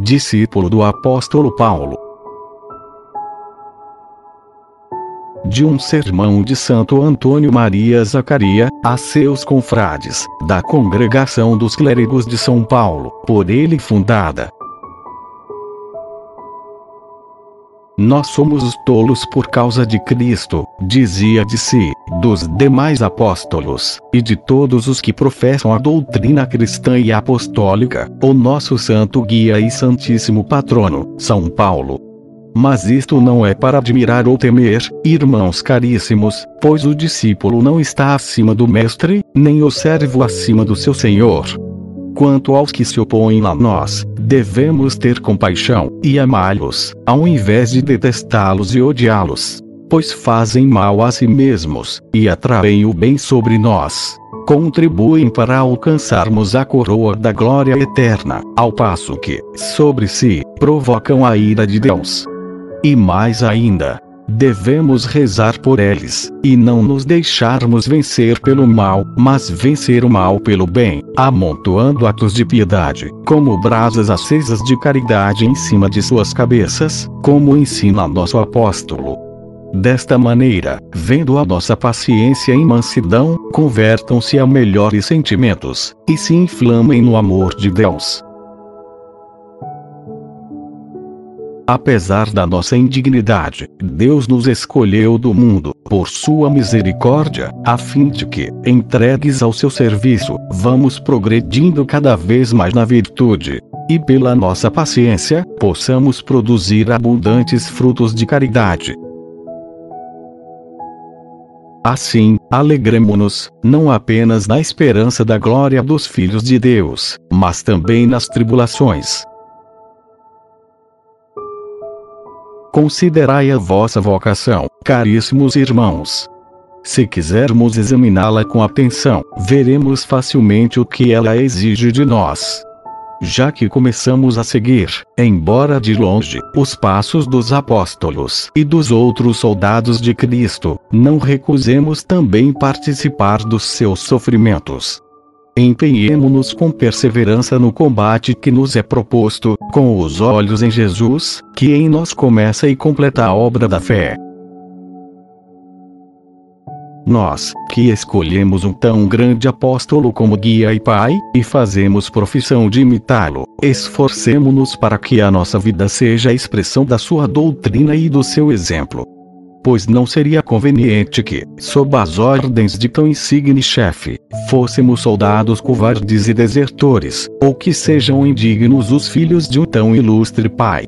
Discípulo do apóstolo Paulo. De um sermão de Santo Antônio Maria Zacaria, a seus confrades, da Congregação dos Clérigos de São Paulo, por ele fundada. Nós somos os tolos por causa de Cristo, dizia de si, dos demais apóstolos, e de todos os que professam a doutrina cristã e apostólica, o nosso santo guia e santíssimo patrono, São Paulo. Mas isto não é para admirar ou temer, irmãos caríssimos, pois o discípulo não está acima do mestre, nem o servo acima do seu senhor. Quanto aos que se opõem a nós, devemos ter compaixão e amá-los, ao invés de detestá-los e odiá-los. Pois fazem mal a si mesmos, e atraem o bem sobre nós. Contribuem para alcançarmos a coroa da glória eterna, ao passo que, sobre si, provocam a ira de Deus. E mais ainda, Devemos rezar por eles, e não nos deixarmos vencer pelo mal, mas vencer o mal pelo bem, amontoando atos de piedade, como brasas acesas de caridade em cima de suas cabeças, como ensina nosso apóstolo. Desta maneira, vendo a nossa paciência em mansidão, convertam-se a melhores sentimentos, e se inflamem no amor de Deus. Apesar da nossa indignidade, Deus nos escolheu do mundo, por sua misericórdia, a fim de que, entregues ao seu serviço, vamos progredindo cada vez mais na virtude. E pela nossa paciência, possamos produzir abundantes frutos de caridade. Assim, alegremo-nos, não apenas na esperança da glória dos filhos de Deus, mas também nas tribulações, Considerai a vossa vocação, caríssimos irmãos. Se quisermos examiná-la com atenção, veremos facilmente o que ela exige de nós. Já que começamos a seguir, embora de longe, os passos dos apóstolos e dos outros soldados de Cristo, não recusemos também participar dos seus sofrimentos. Empenhemo-nos com perseverança no combate que nos é proposto, com os olhos em Jesus, que em nós começa e completa a obra da fé. Nós, que escolhemos um tão grande apóstolo como guia e pai, e fazemos profissão de imitá-lo, esforcemo-nos para que a nossa vida seja a expressão da sua doutrina e do seu exemplo pois não seria conveniente que, sob as ordens de tão insigne chefe, fôssemos soldados covardes e desertores, ou que sejam indignos os filhos de um tão ilustre pai.